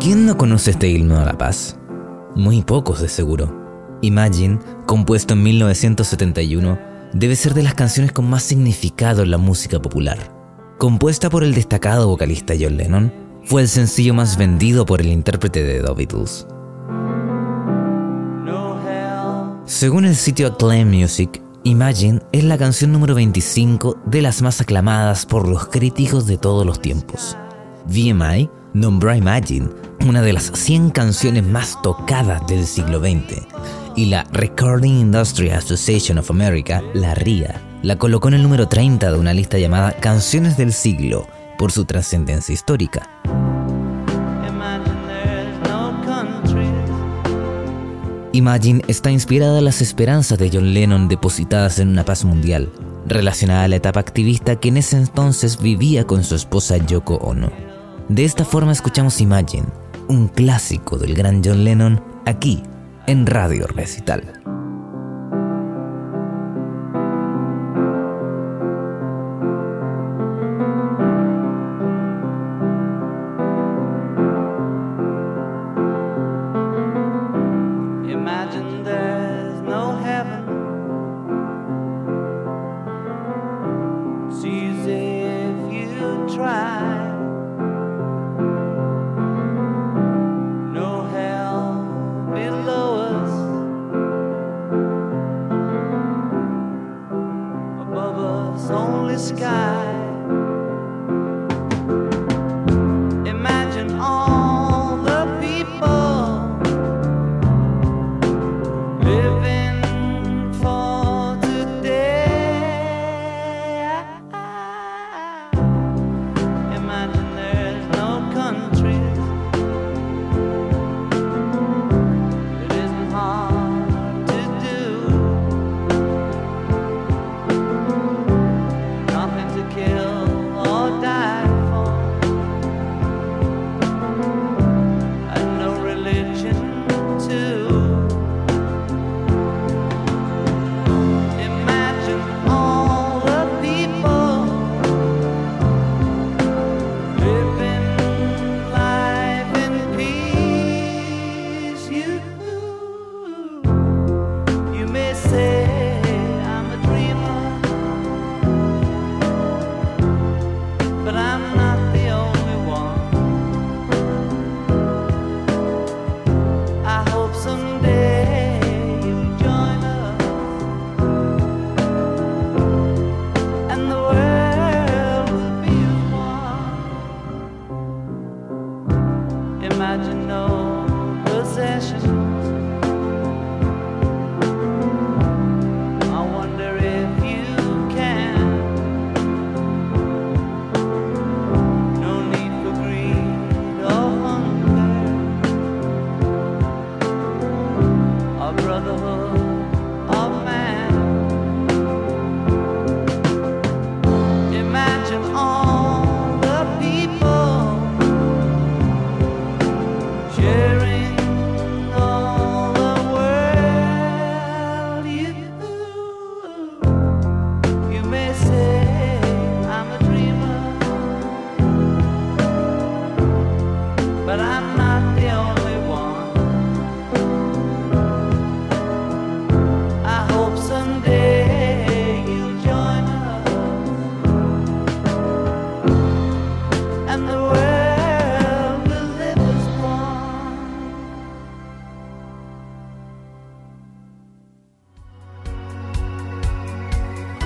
¿Quién no conoce este himno a la paz? Muy pocos de seguro. Imagine, compuesto en 1971, debe ser de las canciones con más significado en la música popular. Compuesta por el destacado vocalista John Lennon, fue el sencillo más vendido por el intérprete de The Beatles. Según el sitio Acclaim Music, Imagine es la canción número 25 de las más aclamadas por los críticos de todos los tiempos. VMI nombró Imagine una de las 100 canciones más tocadas del siglo XX y la Recording Industry Association of America, la RIA, la colocó en el número 30 de una lista llamada Canciones del siglo por su trascendencia histórica. Imagine está inspirada en las esperanzas de John Lennon depositadas en una paz mundial, relacionada a la etapa activista que en ese entonces vivía con su esposa Yoko Ono. De esta forma escuchamos Imagine, un clásico del gran John Lennon, aquí en Radio Recital. but I'm not.